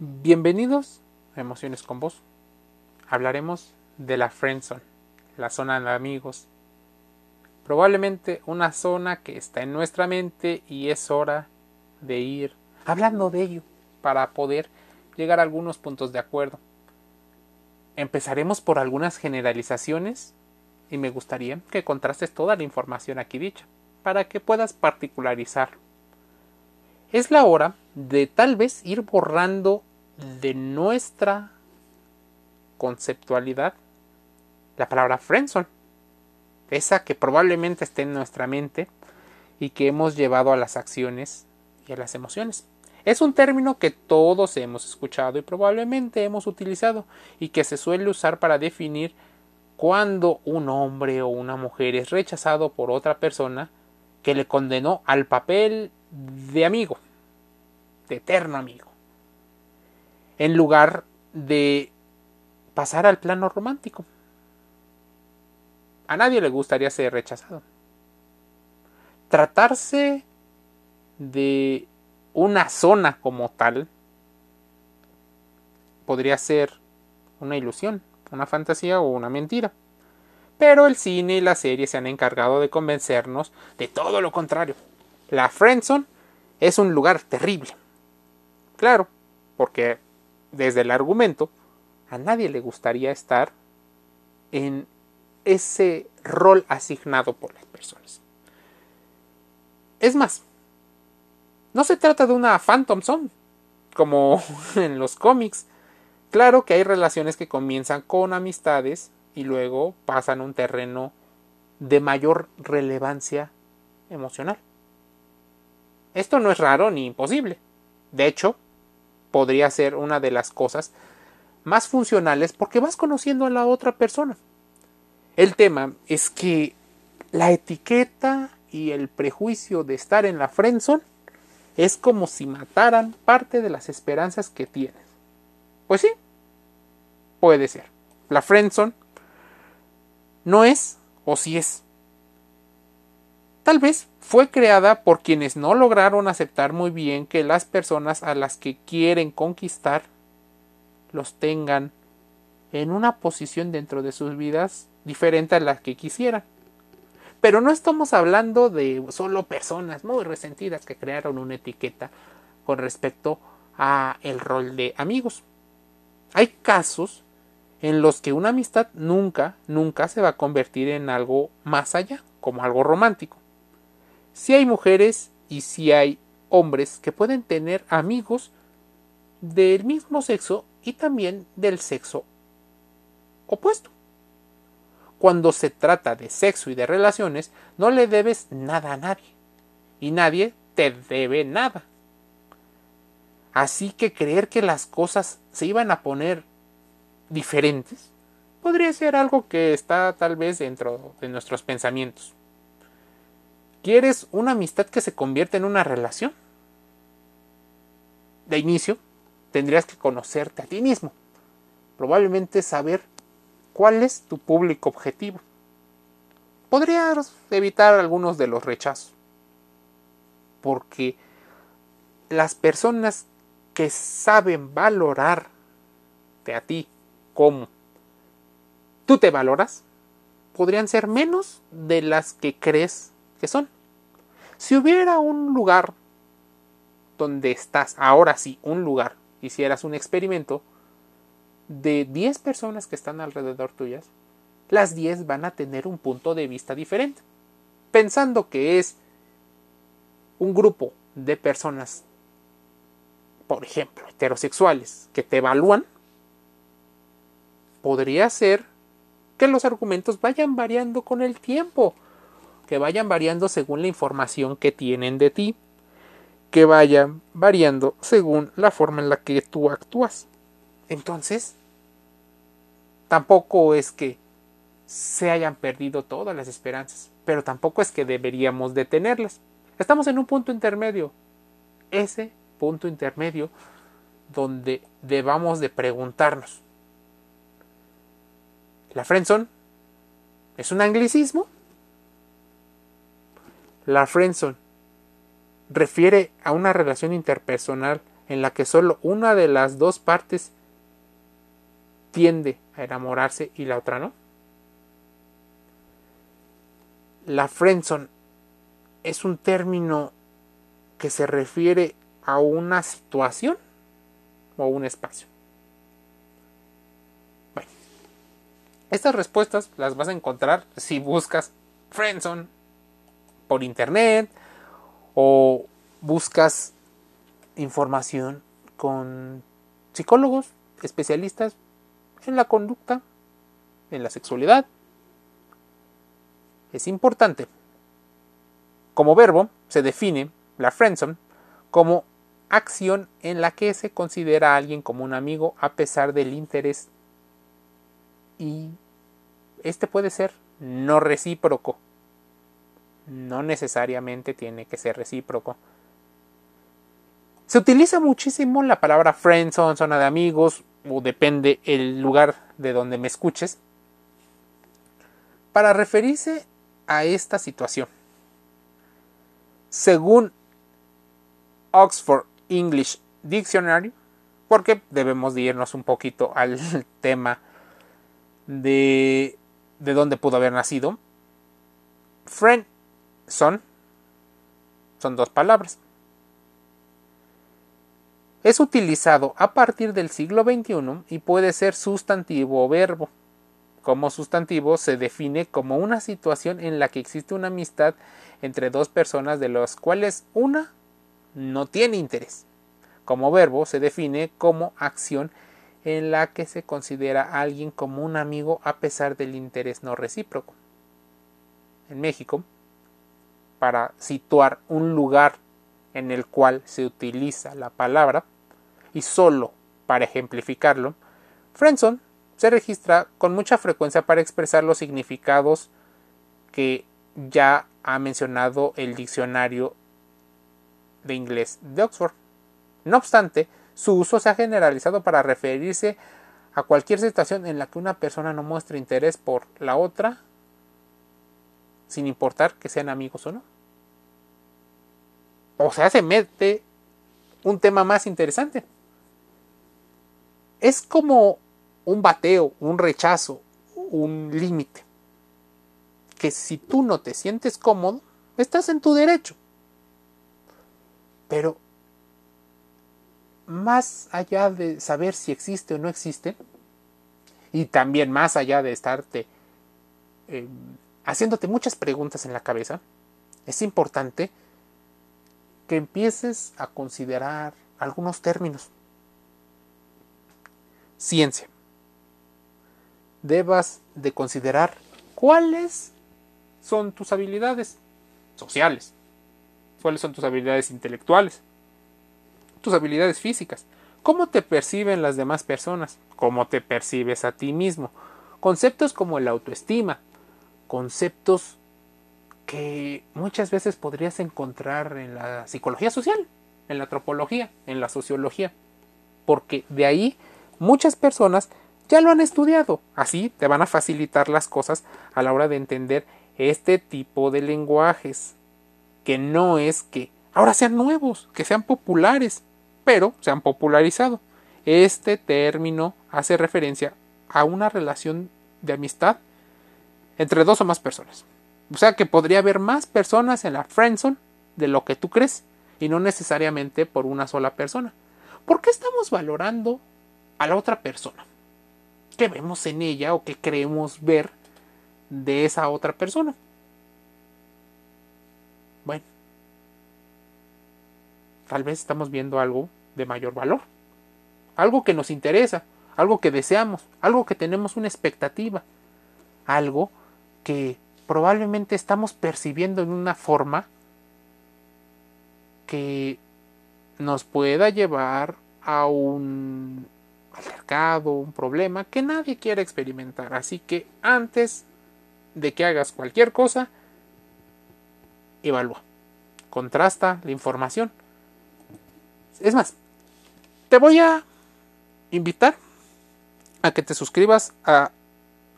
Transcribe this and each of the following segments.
Bienvenidos a Emociones con Vos. Hablaremos de la Friendzone, la zona de amigos. Probablemente una zona que está en nuestra mente y es hora de ir hablando de ello para poder llegar a algunos puntos de acuerdo. Empezaremos por algunas generalizaciones y me gustaría que contrastes toda la información aquí dicha para que puedas particularizar. Es la hora de tal vez ir borrando de nuestra conceptualidad la palabra friendzone, esa que probablemente esté en nuestra mente y que hemos llevado a las acciones y a las emociones. Es un término que todos hemos escuchado y probablemente hemos utilizado y que se suele usar para definir cuando un hombre o una mujer es rechazado por otra persona que le condenó al papel de amigo, eterno amigo, en lugar de pasar al plano romántico. A nadie le gustaría ser rechazado. Tratarse de una zona como tal podría ser una ilusión, una fantasía o una mentira. Pero el cine y la serie se han encargado de convencernos de todo lo contrario. La Friendzone es un lugar terrible. Claro, porque desde el argumento a nadie le gustaría estar en ese rol asignado por las personas. Es más, no se trata de una Phantom Zone, como en los cómics. Claro que hay relaciones que comienzan con amistades y luego pasan a un terreno de mayor relevancia emocional. Esto no es raro ni imposible. De hecho, podría ser una de las cosas más funcionales porque vas conociendo a la otra persona. El tema es que la etiqueta y el prejuicio de estar en la friendzone es como si mataran parte de las esperanzas que tienes. Pues sí, puede ser. La friendzone no es o si es. Tal vez fue creada por quienes no lograron aceptar muy bien que las personas a las que quieren conquistar los tengan en una posición dentro de sus vidas diferente a la que quisieran. Pero no estamos hablando de solo personas muy resentidas que crearon una etiqueta con respecto a el rol de amigos. Hay casos en los que una amistad nunca, nunca se va a convertir en algo más allá, como algo romántico. Si hay mujeres y si hay hombres que pueden tener amigos del mismo sexo y también del sexo opuesto. Cuando se trata de sexo y de relaciones, no le debes nada a nadie. Y nadie te debe nada. Así que creer que las cosas se iban a poner diferentes podría ser algo que está tal vez dentro de nuestros pensamientos. ¿Quieres una amistad que se convierta en una relación? De inicio, tendrías que conocerte a ti mismo. Probablemente saber cuál es tu público objetivo. Podrías evitar algunos de los rechazos. Porque las personas que saben valorarte a ti como tú te valoras, podrían ser menos de las que crees que son. Si hubiera un lugar donde estás, ahora sí, un lugar, hicieras un experimento de 10 personas que están alrededor tuyas, las 10 van a tener un punto de vista diferente. Pensando que es un grupo de personas, por ejemplo, heterosexuales, que te evalúan, podría ser que los argumentos vayan variando con el tiempo, que vayan variando según la información que tienen de ti, que vayan variando según la forma en la que tú actúas. Entonces, tampoco es que se hayan perdido todas las esperanzas, pero tampoco es que deberíamos detenerlas. Estamos en un punto intermedio. Ese punto intermedio donde debamos de preguntarnos la friendzone es un anglicismo. La friendzone refiere a una relación interpersonal en la que solo una de las dos partes tiende a enamorarse y la otra no. La friendzone es un término que se refiere a una situación o un espacio. Bueno, estas respuestas las vas a encontrar si buscas friendzone por internet o buscas información con psicólogos especialistas en la conducta, en la sexualidad. Es importante. Como verbo se define la friendzone como acción en la que se considera a alguien como un amigo a pesar del interés y este puede ser no recíproco. No necesariamente tiene que ser recíproco. Se utiliza muchísimo la palabra friendzone, zona de amigos, o depende el lugar de donde me escuches, para referirse a esta situación. Según Oxford English Dictionary, porque debemos de irnos un poquito al tema de, de dónde pudo haber nacido. Friend son, son dos palabras. Es utilizado a partir del siglo XXI y puede ser sustantivo o verbo. Como sustantivo se define como una situación en la que existe una amistad entre dos personas de las cuales una no tiene interés. Como verbo se define como acción en la que se considera a alguien como un amigo a pesar del interés no recíproco. En México, para situar un lugar en el cual se utiliza la palabra, y solo para ejemplificarlo, friendzone se registra con mucha frecuencia para expresar los significados que ya ha mencionado el diccionario de inglés de Oxford. No obstante, su uso se ha generalizado para referirse a cualquier situación en la que una persona no muestre interés por la otra, sin importar que sean amigos o no. O sea, se mete un tema más interesante es como un bateo, un rechazo, un límite. Que si tú no te sientes cómodo, estás en tu derecho. Pero más allá de saber si existe o no existe, y también más allá de estarte eh, haciéndote muchas preguntas en la cabeza, es importante que empieces a considerar algunos términos ciencia. Debas de considerar cuáles son tus habilidades sociales, cuáles son tus habilidades intelectuales, tus habilidades físicas, cómo te perciben las demás personas, cómo te percibes a ti mismo, conceptos como la autoestima, conceptos que muchas veces podrías encontrar en la psicología social, en la antropología, en la sociología, porque de ahí Muchas personas ya lo han estudiado, así te van a facilitar las cosas a la hora de entender este tipo de lenguajes, que no es que ahora sean nuevos, que sean populares, pero se han popularizado. Este término hace referencia a una relación de amistad entre dos o más personas. O sea que podría haber más personas en la friendzone de lo que tú crees y no necesariamente por una sola persona. ¿Por qué estamos valorando a la otra persona. ¿Qué vemos en ella o qué creemos ver de esa otra persona? Bueno, tal vez estamos viendo algo de mayor valor, algo que nos interesa, algo que deseamos, algo que tenemos una expectativa, algo que probablemente estamos percibiendo en una forma que nos pueda llevar a un altercado, un problema que nadie quiere experimentar. Así que antes de que hagas cualquier cosa, evalúa, contrasta la información. Es más, te voy a invitar a que te suscribas a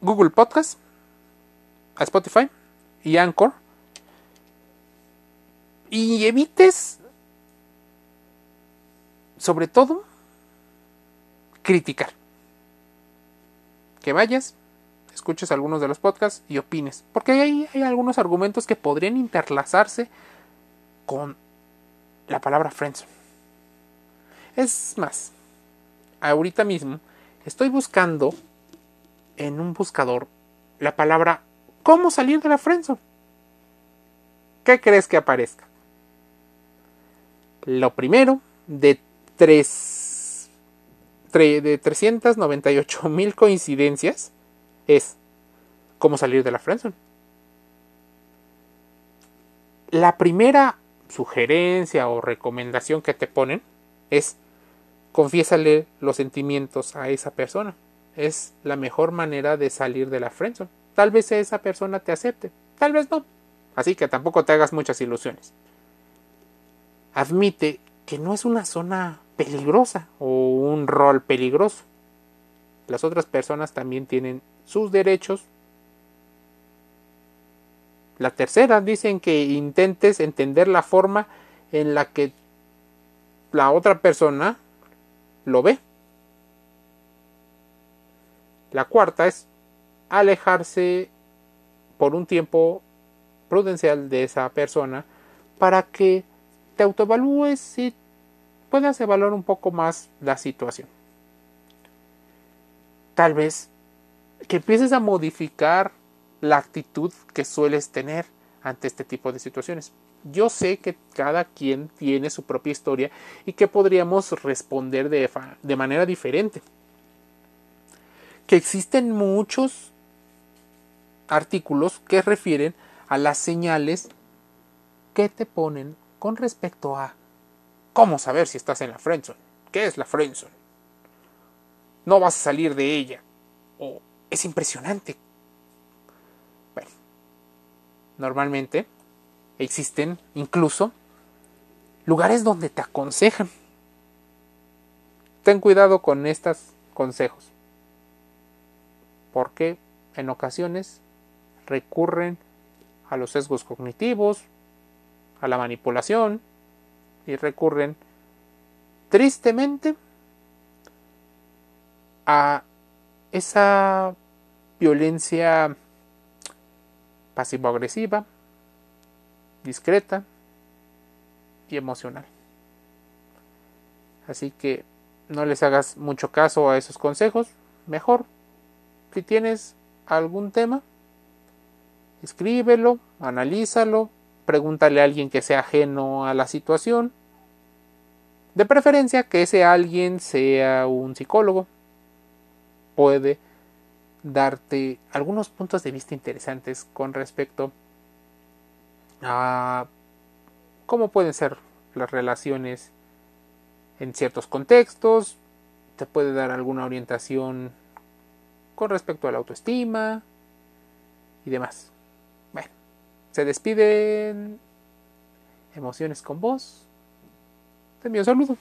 Google Podcast, a Spotify y Anchor y evites sobre todo, criticar. Que vayas, escuches algunos de los podcasts y opines. Porque hay, hay algunos argumentos que podrían interlazarse con la palabra friendzone. Es más, ahorita mismo estoy buscando en un buscador la palabra ¿cómo salir de la friendzone? ¿Qué crees que aparezca? Lo primero de tres de 398 mil coincidencias es cómo salir de la friendzone. La primera sugerencia o recomendación que te ponen es confiésale los sentimientos a esa persona. Es la mejor manera de salir de la friendzone. Tal vez esa persona te acepte, tal vez no. Así que tampoco te hagas muchas ilusiones. Admite que no es una zona peligrosa o un rol peligroso. Las otras personas también tienen sus derechos. La tercera dicen que intentes entender la forma en la que la otra persona lo ve. La cuarta es alejarse por un tiempo prudencial de esa persona para que te autoevalúes y puedas evaluar un poco más la situación. Tal vez que empieces a modificar la actitud que sueles tener ante este tipo de situaciones. Yo sé que cada quien tiene su propia historia y que podríamos responder de, de manera diferente. Que existen muchos artículos que refieren a las señales que te ponen con respecto a cómo saber si estás en la friendzone. ¿Qué es la friendzone? No vas a salir de ella. O es impresionante. Bueno, normalmente existen incluso lugares donde te aconsejan. Ten cuidado con estos consejos. Porque en ocasiones recurren a los sesgos cognitivos, a la manipulación y recurren tristemente a esa violencia pasivo-agresiva, discreta y emocional. Así que no les hagas mucho caso a esos consejos. Mejor, si tienes algún tema, escríbelo, analízalo, pregúntale a alguien que sea ajeno a la situación. De preferencia que ese alguien sea un psicólogo. Puede darte algunos puntos de vista interesantes con respecto a cómo pueden ser las relaciones en ciertos contextos, te puede dar alguna orientación con respecto a la autoestima y demás. Se despiden emociones con vos. Te envío un saludo.